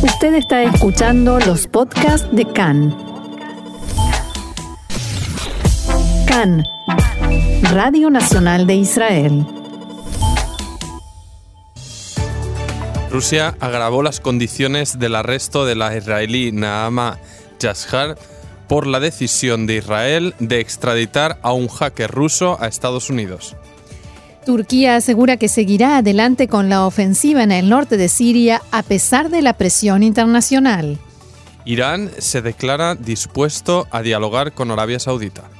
Usted está escuchando los podcasts de CAN. CAN, Radio Nacional de Israel. Rusia agravó las condiciones del arresto de la israelí Naama Yashar por la decisión de Israel de extraditar a un hacker ruso a Estados Unidos. Turquía asegura que seguirá adelante con la ofensiva en el norte de Siria a pesar de la presión internacional. Irán se declara dispuesto a dialogar con Arabia Saudita.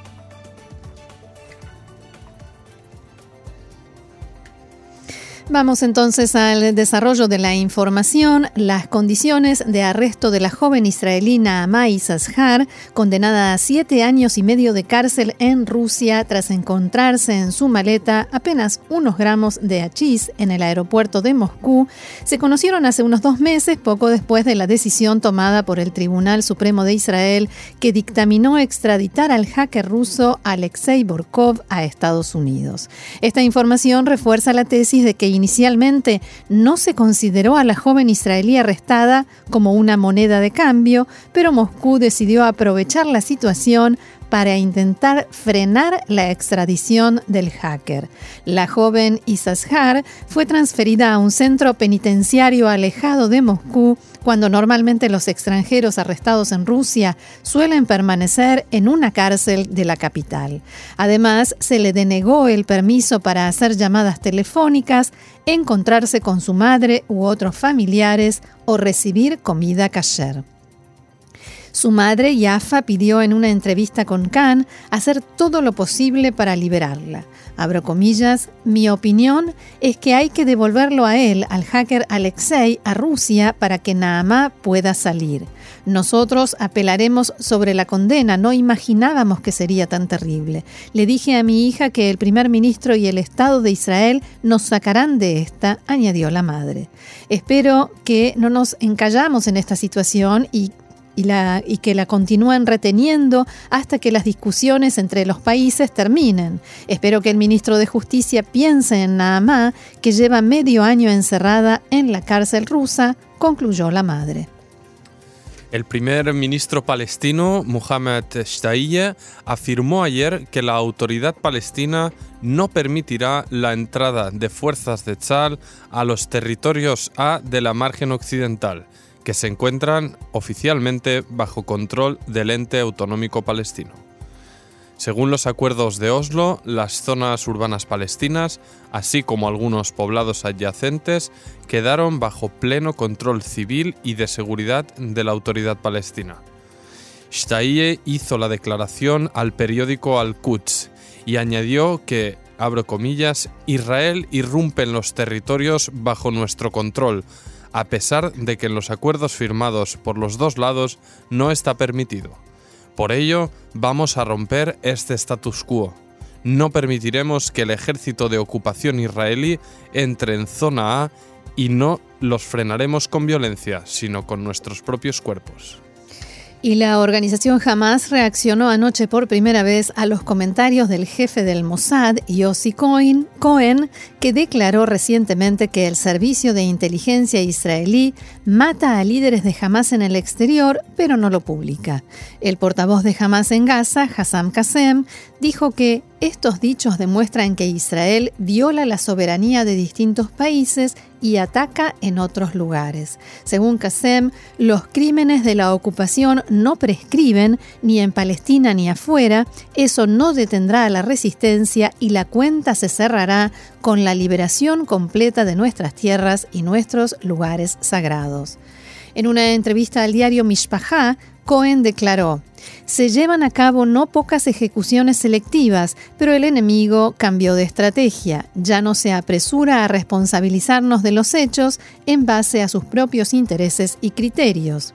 Vamos entonces al desarrollo de la información. Las condiciones de arresto de la joven israelina Amai Sashar, condenada a siete años y medio de cárcel en Rusia tras encontrarse en su maleta apenas unos gramos de hachís en el aeropuerto de Moscú, se conocieron hace unos dos meses, poco después de la decisión tomada por el Tribunal Supremo de Israel que dictaminó extraditar al hacker ruso Alexei Borkov a Estados Unidos. Esta información refuerza la tesis de que inicialmente no se consideró a la joven israelí arrestada como una moneda de cambio, pero Moscú decidió aprovechar la situación para intentar frenar la extradición del hacker. La joven Isashar fue transferida a un centro penitenciario alejado de Moscú cuando normalmente los extranjeros arrestados en Rusia suelen permanecer en una cárcel de la capital. Además, se le denegó el permiso para hacer llamadas telefónicas, encontrarse con su madre u otros familiares o recibir comida kasher. Su madre, Yafa, pidió en una entrevista con Khan hacer todo lo posible para liberarla. Abro comillas, mi opinión es que hay que devolverlo a él, al hacker Alexei, a Rusia para que Naamá pueda salir. Nosotros apelaremos sobre la condena, no imaginábamos que sería tan terrible. Le dije a mi hija que el primer ministro y el Estado de Israel nos sacarán de esta, añadió la madre. Espero que no nos encallamos en esta situación y y, que la continúen reteniendo hasta que las discusiones entre los países terminen. Espero que el ministro de Justicia piense en Naamá, que lleva medio año encerrada en la cárcel rusa, concluyó la madre. El primer ministro palestino, Mohamed Shtayyeh, afirmó ayer que la autoridad palestina no permitirá la entrada de fuerzas de Tzal a los territorios A de la margen occidental que se encuentran oficialmente bajo control del ente autonómico palestino. Según los acuerdos de Oslo, las zonas urbanas palestinas, así como algunos poblados adyacentes, quedaron bajo pleno control civil y de seguridad de la autoridad palestina. Shtaye hizo la declaración al periódico Al-Quds y añadió que, abro comillas, Israel irrumpe en los territorios bajo nuestro control, a pesar de que en los acuerdos firmados por los dos lados no está permitido. Por ello, vamos a romper este status quo. No permitiremos que el ejército de ocupación israelí entre en zona A y no los frenaremos con violencia, sino con nuestros propios cuerpos. Y la organización Hamas reaccionó anoche por primera vez a los comentarios del jefe del Mossad, Yossi Cohen, que declaró recientemente que el servicio de inteligencia israelí mata a líderes de Hamas en el exterior, pero no lo publica. El portavoz de Hamas en Gaza, Hassam Qasem, dijo que estos dichos demuestran que Israel viola la soberanía de distintos países y ataca en otros lugares. Según Qasem, los crímenes de la ocupación no prescriben ni en Palestina ni afuera, eso no detendrá a la resistencia y la cuenta se cerrará con la liberación completa de nuestras tierras y nuestros lugares sagrados. En una entrevista al diario Mishpahá, Cohen declaró, se llevan a cabo no pocas ejecuciones selectivas, pero el enemigo cambió de estrategia, ya no se apresura a responsabilizarnos de los hechos en base a sus propios intereses y criterios.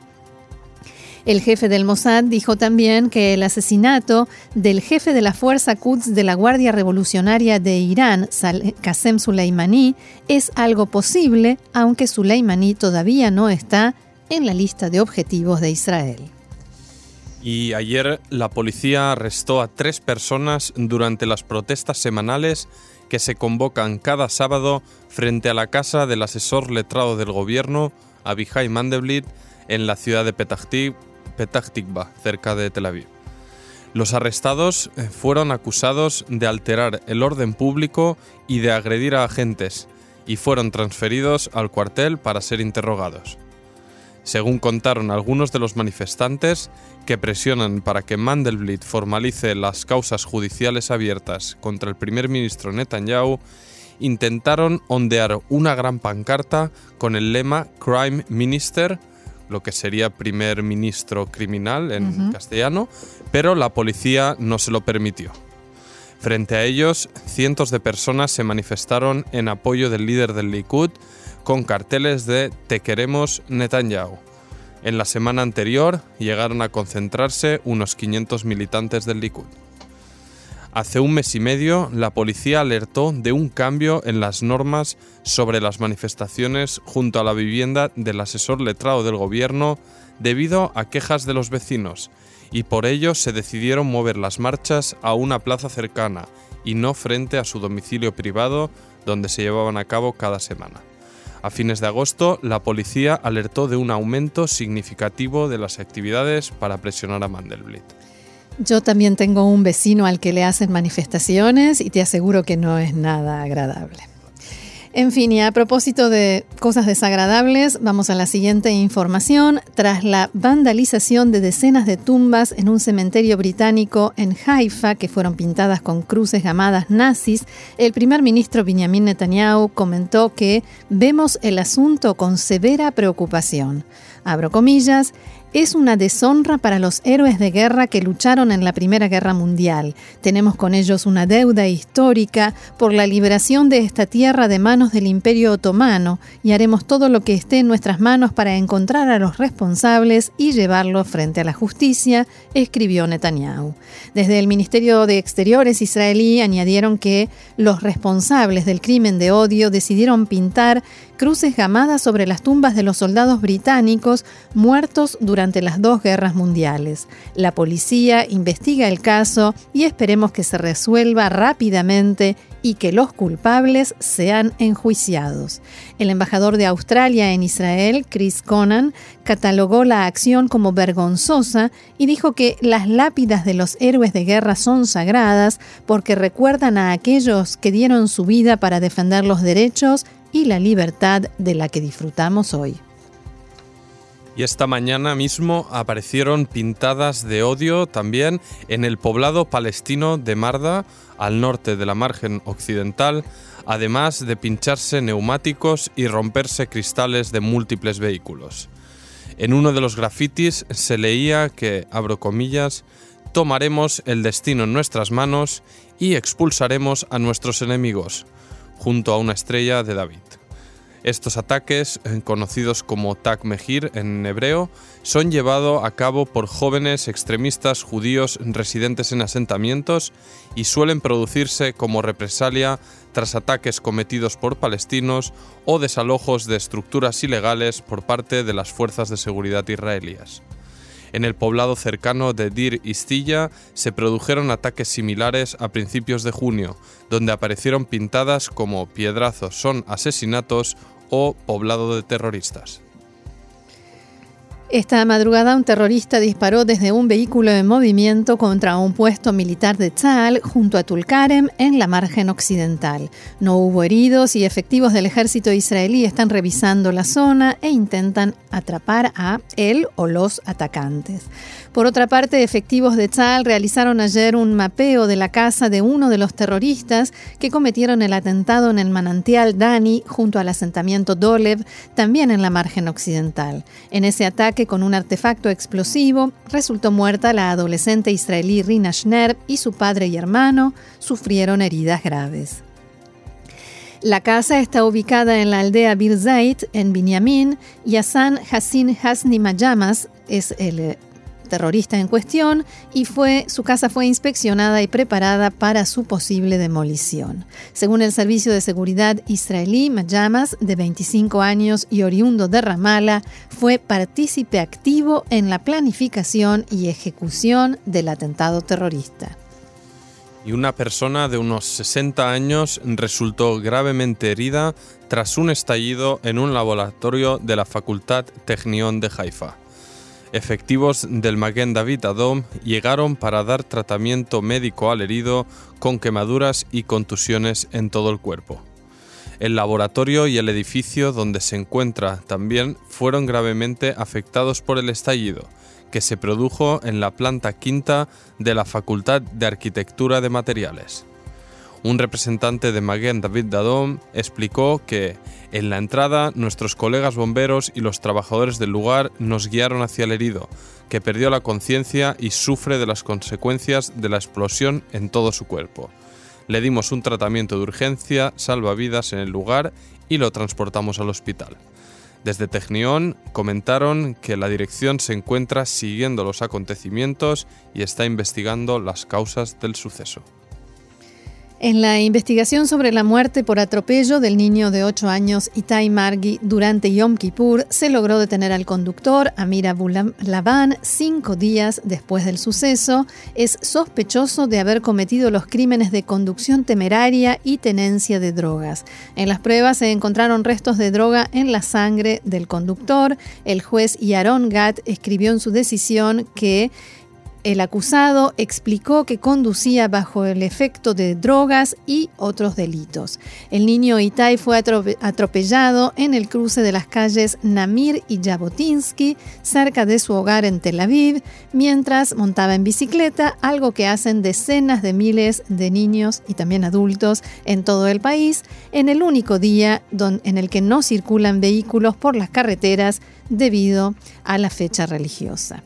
El jefe del Mossad dijo también que el asesinato del jefe de la Fuerza Quds de la Guardia Revolucionaria de Irán, Qasem Soleimani, es algo posible, aunque Soleimani todavía no está en la lista de objetivos de Israel. Y ayer la policía arrestó a tres personas durante las protestas semanales que se convocan cada sábado frente a la casa del asesor letrado del gobierno, Abihai Mandelblit, en la ciudad de Petah Tikva, cerca de Tel Aviv. Los arrestados eh, fueron acusados de alterar el orden público y de agredir a agentes, y fueron transferidos al cuartel para ser interrogados según contaron algunos de los manifestantes que presionan para que Mandelblit formalice las causas judiciales abiertas contra el primer ministro Netanyahu, intentaron ondear una gran pancarta con el lema Crime Minister, lo que sería primer ministro criminal en castellano, pero la policía no se lo permitió. Frente a ellos, cientos de personas se manifestaron en apoyo del líder del Likud, con carteles de Te queremos Netanyahu. En la semana anterior llegaron a concentrarse unos 500 militantes del Likud. Hace un mes y medio, la policía alertó de un cambio en las normas sobre las manifestaciones junto a la vivienda del asesor letrado del gobierno debido a quejas de los vecinos, y por ello se decidieron mover las marchas a una plaza cercana y no frente a su domicilio privado donde se llevaban a cabo cada semana. A fines de agosto, la policía alertó de un aumento significativo de las actividades para presionar a Mandelblit. Yo también tengo un vecino al que le hacen manifestaciones y te aseguro que no es nada agradable. En fin, y a propósito de cosas desagradables, vamos a la siguiente información. Tras la vandalización de decenas de tumbas en un cementerio británico en Haifa, que fueron pintadas con cruces llamadas nazis, el primer ministro Benjamin Netanyahu comentó que vemos el asunto con severa preocupación. Abro comillas, es una deshonra para los héroes de guerra que lucharon en la Primera Guerra Mundial. Tenemos con ellos una deuda histórica por la liberación de esta tierra de manos del Imperio Otomano y haremos todo lo que esté en nuestras manos para encontrar a los responsables y llevarlos frente a la justicia, escribió Netanyahu. Desde el Ministerio de Exteriores israelí añadieron que los responsables del crimen de odio decidieron pintar cruces gamadas sobre las tumbas de los soldados británicos muertos durante las dos guerras mundiales. La policía investiga el caso y esperemos que se resuelva rápidamente y que los culpables sean enjuiciados. El embajador de Australia en Israel, Chris Conan, catalogó la acción como vergonzosa y dijo que las lápidas de los héroes de guerra son sagradas porque recuerdan a aquellos que dieron su vida para defender los derechos y la libertad de la que disfrutamos hoy. Y esta mañana mismo aparecieron pintadas de odio también en el poblado palestino de Marda, al norte de la margen occidental, además de pincharse neumáticos y romperse cristales de múltiples vehículos. En uno de los grafitis se leía que, abro comillas, tomaremos el destino en nuestras manos y expulsaremos a nuestros enemigos junto a una estrella de David. Estos ataques, eh, conocidos como Tag Mehir en hebreo, son llevados a cabo por jóvenes extremistas judíos residentes en asentamientos y suelen producirse como represalia tras ataques cometidos por palestinos o desalojos de estructuras ilegales por parte de las fuerzas de seguridad israelíes. En el poblado cercano de Dir Istilla se produjeron ataques similares a principios de junio, donde aparecieron pintadas como piedrazos son asesinatos o poblado de terroristas. Esta madrugada un terrorista disparó desde un vehículo en movimiento contra un puesto militar de Tzal junto a Tulkarem en la margen occidental. No hubo heridos y efectivos del ejército israelí están revisando la zona e intentan atrapar a él o los atacantes. Por otra parte, efectivos de Tzal realizaron ayer un mapeo de la casa de uno de los terroristas que cometieron el atentado en el manantial Dani junto al asentamiento Dolev, también en la margen occidental. En ese ataque con un artefacto explosivo resultó muerta la adolescente israelí Rina Schner y su padre y hermano sufrieron heridas graves. La casa está ubicada en la aldea Birzait, en Binyamin, y Hassan Hassin Hasni Mayamas es el terrorista en cuestión y fue, su casa fue inspeccionada y preparada para su posible demolición. Según el Servicio de Seguridad israelí, Mayamas, de 25 años y oriundo de Ramallah, fue partícipe activo en la planificación y ejecución del atentado terrorista y una persona de unos 60 años resultó gravemente herida tras un estallido en un laboratorio de la Facultad Technion de Haifa. Efectivos del Magen David llegaron para dar tratamiento médico al herido con quemaduras y contusiones en todo el cuerpo. El laboratorio y el edificio donde se encuentra también fueron gravemente afectados por el estallido, que se produjo en la planta quinta de la Facultad de Arquitectura de Materiales. Un representante de Maguen David Dadom explicó que en la entrada nuestros colegas bomberos y los trabajadores del lugar nos guiaron hacia el herido, que perdió la conciencia y sufre de las consecuencias de la explosión en todo su cuerpo. Le dimos un tratamiento de urgencia, salvavidas en el lugar y lo transportamos al hospital. Desde Technion comentaron que la dirección se encuentra siguiendo los acontecimientos y está investigando las causas del suceso. En la investigación sobre la muerte por atropello del niño de 8 años Itai Margi durante Yom Kippur, se logró detener al conductor Amir Laban cinco días después del suceso. Es sospechoso de haber cometido los crímenes de conducción temeraria y tenencia de drogas. En las pruebas se encontraron restos de droga en la sangre del conductor. El juez Yaron Gat escribió en su decisión que el acusado explicó que conducía bajo el efecto de drogas y otros delitos. El niño Itai fue atropellado en el cruce de las calles Namir y Jabotinsky, cerca de su hogar en Tel Aviv, mientras montaba en bicicleta, algo que hacen decenas de miles de niños y también adultos en todo el país, en el único día en el que no circulan vehículos por las carreteras debido a la fecha religiosa.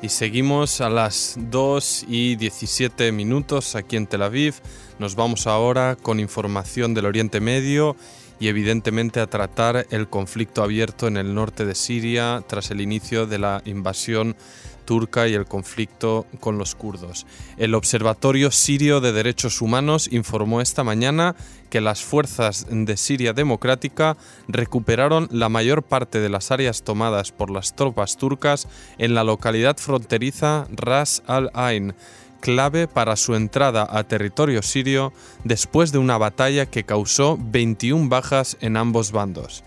Y seguimos a las 2 y 17 minutos aquí en Tel Aviv. Nos vamos ahora con información del Oriente Medio y evidentemente a tratar el conflicto abierto en el norte de Siria tras el inicio de la invasión turca y el conflicto con los kurdos. El Observatorio Sirio de Derechos Humanos informó esta mañana que las fuerzas de Siria Democrática recuperaron la mayor parte de las áreas tomadas por las tropas turcas en la localidad fronteriza Ras al-Ain, clave para su entrada a territorio sirio después de una batalla que causó 21 bajas en ambos bandos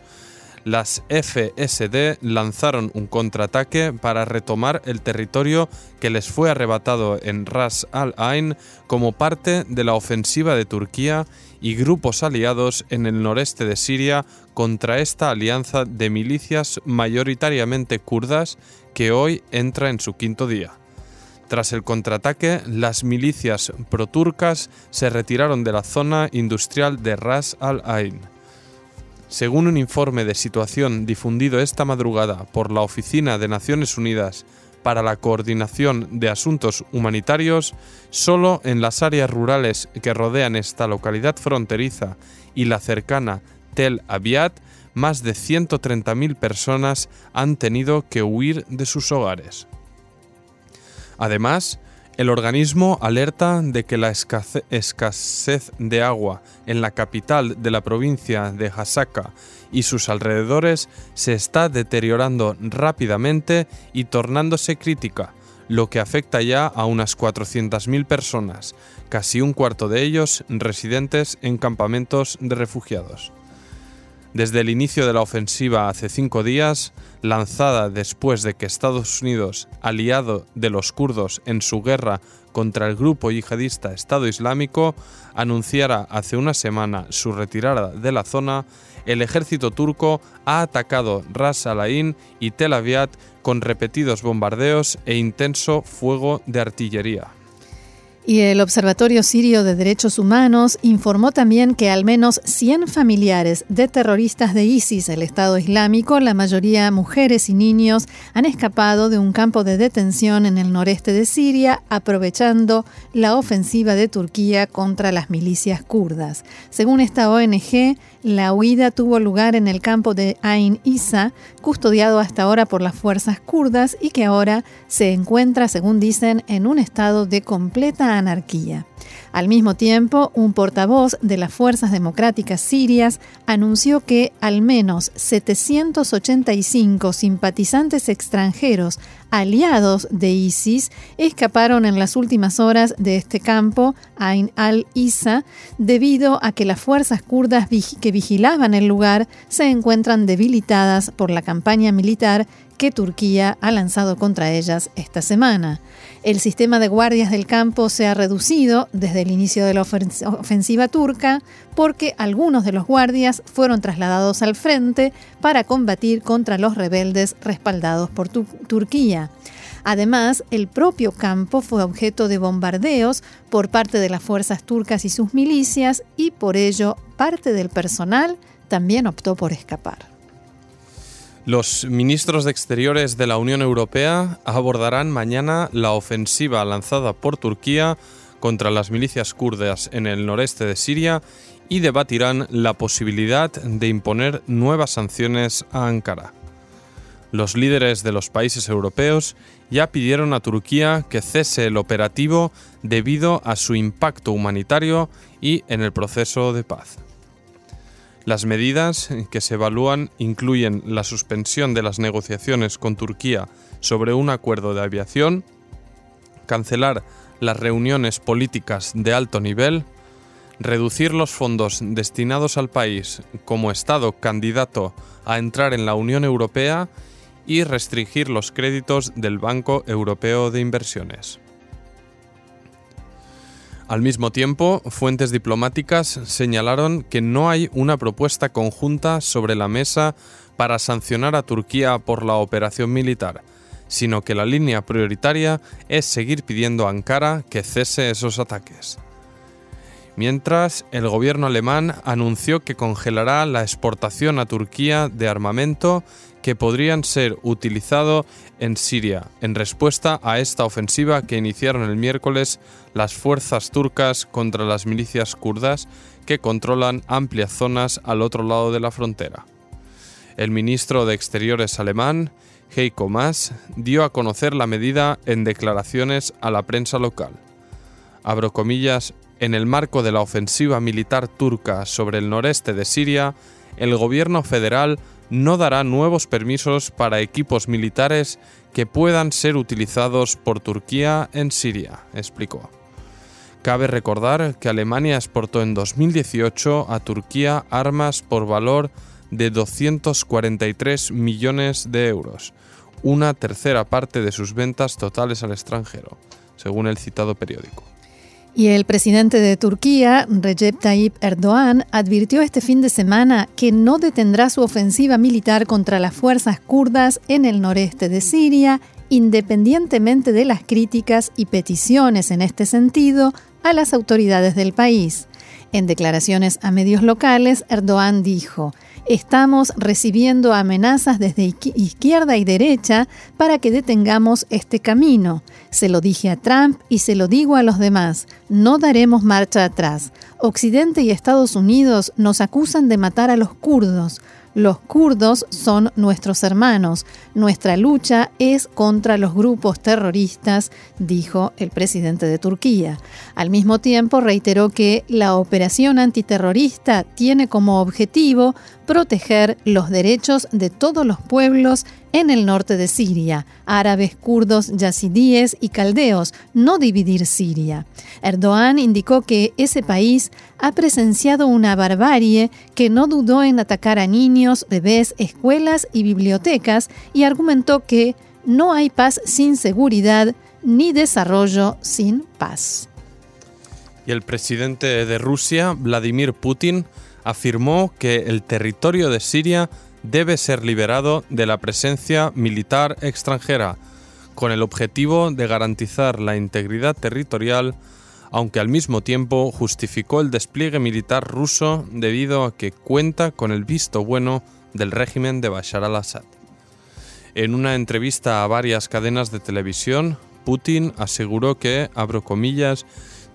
las FSD lanzaron un contraataque para retomar el territorio que les fue arrebatado en Ras al-Ain como parte de la ofensiva de Turquía y grupos aliados en el noreste de Siria contra esta alianza de milicias mayoritariamente kurdas que hoy entra en su quinto día. Tras el contraataque, las milicias proturcas se retiraron de la zona industrial de Ras al-Ain. Según un informe de situación difundido esta madrugada por la Oficina de Naciones Unidas para la Coordinación de Asuntos Humanitarios, solo en las áreas rurales que rodean esta localidad fronteriza y la cercana Tel Aviv, más de 130.000 personas han tenido que huir de sus hogares. Además, el organismo alerta de que la escasez de agua en la capital de la provincia de Hasaka y sus alrededores se está deteriorando rápidamente y tornándose crítica, lo que afecta ya a unas 400.000 personas, casi un cuarto de ellos residentes en campamentos de refugiados. Desde el inicio de la ofensiva hace cinco días, lanzada después de que Estados Unidos, aliado de los kurdos en su guerra contra el grupo yihadista Estado Islámico, anunciara hace una semana su retirada de la zona, el ejército turco ha atacado Ras al Ain y Tel Aviv con repetidos bombardeos e intenso fuego de artillería. Y el Observatorio Sirio de Derechos Humanos informó también que al menos 100 familiares de terroristas de ISIS, el Estado Islámico, la mayoría mujeres y niños, han escapado de un campo de detención en el noreste de Siria, aprovechando la ofensiva de Turquía contra las milicias kurdas. Según esta ONG, la huida tuvo lugar en el campo de Ain Isa, custodiado hasta ahora por las fuerzas kurdas y que ahora se encuentra, según dicen, en un estado de completa anarquía. Al mismo tiempo, un portavoz de las Fuerzas Democráticas Sirias anunció que al menos 785 simpatizantes extranjeros aliados de ISIS escaparon en las últimas horas de este campo, Ain al-Isa, debido a que las fuerzas kurdas que vigilaban el lugar se encuentran debilitadas por la campaña militar que Turquía ha lanzado contra ellas esta semana. El sistema de guardias del campo se ha reducido desde el inicio de la ofensiva turca porque algunos de los guardias fueron trasladados al frente para combatir contra los rebeldes respaldados por Turquía. Además, el propio campo fue objeto de bombardeos por parte de las fuerzas turcas y sus milicias y por ello parte del personal también optó por escapar. Los ministros de Exteriores de la Unión Europea abordarán mañana la ofensiva lanzada por Turquía contra las milicias kurdas en el noreste de Siria y debatirán la posibilidad de imponer nuevas sanciones a Ankara. Los líderes de los países europeos ya pidieron a Turquía que cese el operativo debido a su impacto humanitario y en el proceso de paz. Las medidas que se evalúan incluyen la suspensión de las negociaciones con Turquía sobre un acuerdo de aviación, cancelar las reuniones políticas de alto nivel, reducir los fondos destinados al país como Estado candidato a entrar en la Unión Europea y restringir los créditos del Banco Europeo de Inversiones. Al mismo tiempo, fuentes diplomáticas señalaron que no hay una propuesta conjunta sobre la mesa para sancionar a Turquía por la operación militar, sino que la línea prioritaria es seguir pidiendo a Ankara que cese esos ataques. Mientras, el gobierno alemán anunció que congelará la exportación a Turquía de armamento que podrían ser utilizados en Siria, en respuesta a esta ofensiva que iniciaron el miércoles las fuerzas turcas contra las milicias kurdas que controlan amplias zonas al otro lado de la frontera. El ministro de Exteriores alemán, Heiko Maas, dio a conocer la medida en declaraciones a la prensa local. Abro comillas, en el marco de la ofensiva militar turca sobre el noreste de Siria, el gobierno federal no dará nuevos permisos para equipos militares que puedan ser utilizados por Turquía en Siria, explicó. Cabe recordar que Alemania exportó en 2018 a Turquía armas por valor de 243 millones de euros, una tercera parte de sus ventas totales al extranjero, según el citado periódico. Y el presidente de Turquía, Recep Tayyip Erdogan, advirtió este fin de semana que no detendrá su ofensiva militar contra las fuerzas kurdas en el noreste de Siria, independientemente de las críticas y peticiones en este sentido a las autoridades del país. En declaraciones a medios locales, Erdogan dijo, Estamos recibiendo amenazas desde izquierda y derecha para que detengamos este camino. Se lo dije a Trump y se lo digo a los demás. No daremos marcha atrás. Occidente y Estados Unidos nos acusan de matar a los kurdos. Los kurdos son nuestros hermanos. Nuestra lucha es contra los grupos terroristas, dijo el presidente de Turquía. Al mismo tiempo reiteró que la operación antiterrorista tiene como objetivo proteger los derechos de todos los pueblos en el norte de Siria, árabes, kurdos, yazidíes y caldeos, no dividir Siria. Erdogan indicó que ese país ha presenciado una barbarie que no dudó en atacar a niños, bebés, escuelas y bibliotecas y argumentó que no hay paz sin seguridad ni desarrollo sin paz. Y el presidente de Rusia, Vladimir Putin, afirmó que el territorio de Siria debe ser liberado de la presencia militar extranjera, con el objetivo de garantizar la integridad territorial aunque al mismo tiempo justificó el despliegue militar ruso debido a que cuenta con el visto bueno del régimen de Bashar al-Assad. En una entrevista a varias cadenas de televisión, Putin aseguró que, abro comillas,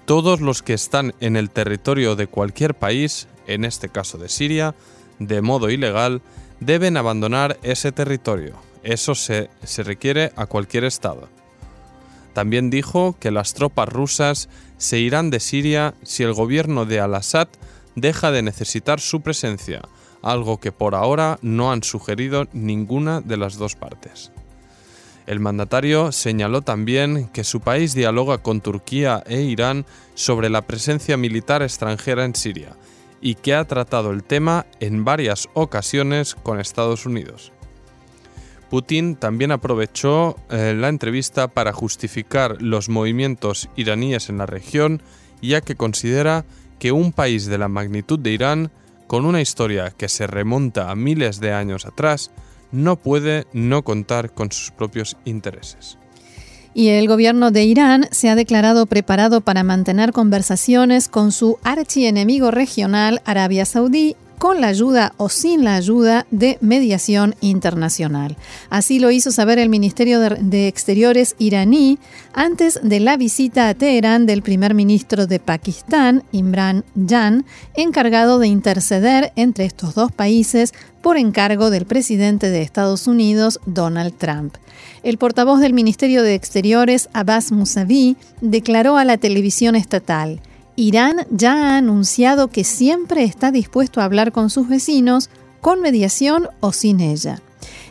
todos los que están en el territorio de cualquier país, en este caso de Siria, de modo ilegal, deben abandonar ese territorio. Eso se, se requiere a cualquier Estado. También dijo que las tropas rusas se irán de Siria si el gobierno de al-Assad deja de necesitar su presencia, algo que por ahora no han sugerido ninguna de las dos partes. El mandatario señaló también que su país dialoga con Turquía e Irán sobre la presencia militar extranjera en Siria y que ha tratado el tema en varias ocasiones con Estados Unidos. Putin también aprovechó eh, la entrevista para justificar los movimientos iraníes en la región, ya que considera que un país de la magnitud de Irán, con una historia que se remonta a miles de años atrás, no puede no contar con sus propios intereses. Y el gobierno de Irán se ha declarado preparado para mantener conversaciones con su archienemigo regional Arabia Saudí con la ayuda o sin la ayuda de mediación internacional. Así lo hizo saber el Ministerio de, Exteriores iraní antes de la visita a Teherán del primer ministro de Pakistán, Imran Jan, encargado de interceder entre estos dos países por encargo del presidente de Estados Unidos, Donald Trump. El portavoz del Ministerio de Exteriores, Abbas Mousavi, declaró a la televisión estatal, Irán ya ha anunciado que siempre está dispuesto a hablar con sus vecinos, con mediación o sin ella.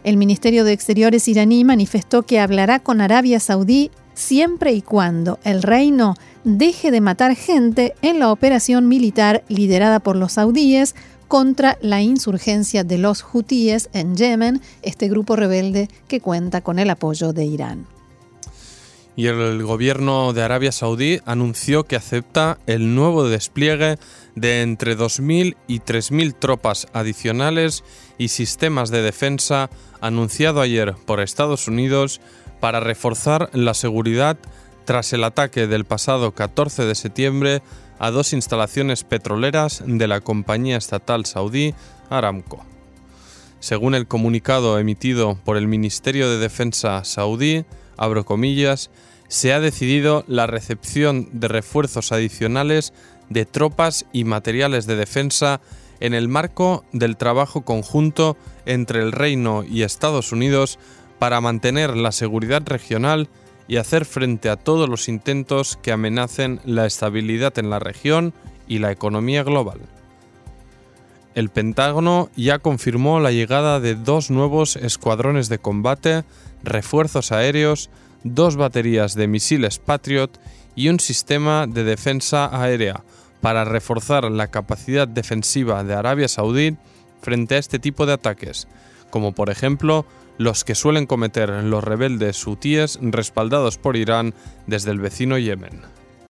El Ministerio de Exteriores iraní manifestó que hablará con Arabia Saudí siempre y cuando el reino deje de matar gente en la operación militar liderada por los saudíes contra la insurgencia de los hutíes en Yemen, este grupo rebelde que cuenta con el apoyo de Irán y el gobierno de Arabia Saudí anunció que acepta el nuevo despliegue de entre 2.000 y 3.000 tropas adicionales y sistemas de defensa anunciado ayer por Estados Unidos para reforzar la seguridad tras el ataque del pasado 14 de septiembre a dos instalaciones petroleras de la compañía estatal saudí Aramco. Según el comunicado emitido por el Ministerio de Defensa saudí, abro comillas, se ha decidido la recepción de refuerzos adicionales de tropas y materiales de defensa en el marco del trabajo conjunto entre el Reino y Estados Unidos para mantener la seguridad regional y hacer frente a todos los intentos que amenacen la estabilidad en la región y la economía global. El Pentágono ya confirmó la llegada de dos nuevos escuadrones de combate, refuerzos aéreos, dos baterías de misiles Patriot y un sistema de defensa aérea para reforzar la capacidad defensiva de Arabia Saudí frente a este tipo de ataques, como por ejemplo los que suelen cometer los rebeldes hutíes respaldados por Irán desde el vecino Yemen.